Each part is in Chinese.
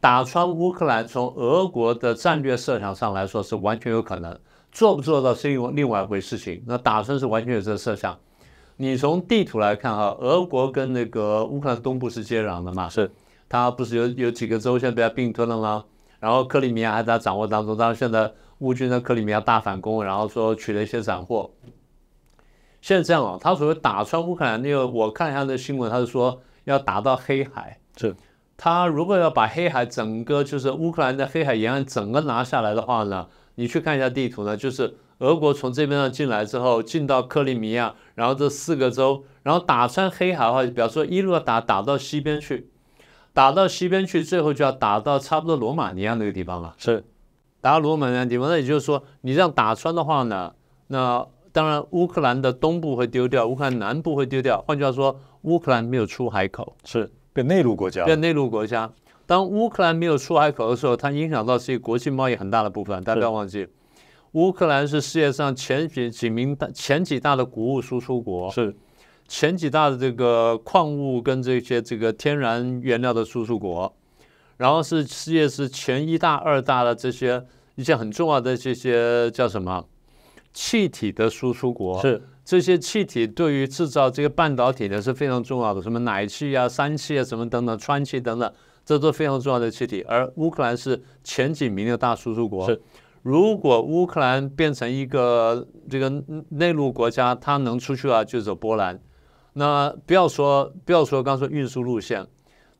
打穿乌克兰，从俄国的战略设想上来说是完全有可能，做不做到是另另外一回事情。那打穿是完全有这个设想。你从地图来看哈，俄国跟那个乌克兰东部是接壤的嘛？是，它不是有有几个州现在被它并吞了吗？然后克里米亚还在掌握当中，当然现在乌军在克里米亚大反攻，然后说取了一些斩获。现在这样啊，他所谓打穿乌克兰那个，我看一下那新闻，他是说要打到黑海。是，他如果要把黑海整个就是乌克兰的黑海沿岸整个拿下来的话呢，你去看一下地图呢，就是俄国从这边上进来之后，进到克里米亚，然后这四个州，然后打穿黑海的话，比方说一路打打到西边去，打到西边去，最后就要打到差不多罗马尼亚那个地方了。是，打到罗马尼亚地方，那也就是说，你这样打穿的话呢，那。当然，乌克兰的东部会丢掉，乌克兰南部会丢掉。换句话说，乌克兰没有出海口，是变内陆国家。变内陆国家。当乌克兰没有出海口的时候，它影响到是国际贸易很大的部分。大家不要忘记，乌克兰是世界上前几几名大前几大的谷物输出国，是前几大的这个矿物跟这些这个天然原料的输出国，然后是世界是前一大、二大的这些一些很重要的这些叫什么？气体的输出国是这些气体对于制造这个半导体呢是非常重要的，什么氖气啊、氙气啊、什么等等、氚气等等，这都非常重要的气体。而乌克兰是前几名的大输出国。是，如果乌克兰变成一个这个内陆国家，它能出去啊，就走波兰。那不要说不要说刚说运输路线，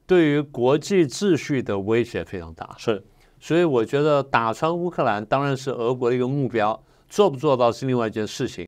对于国际秩序的威胁非常大。是，所以我觉得打穿乌克兰当然是俄国的一个目标。做不做到是另外一件事情。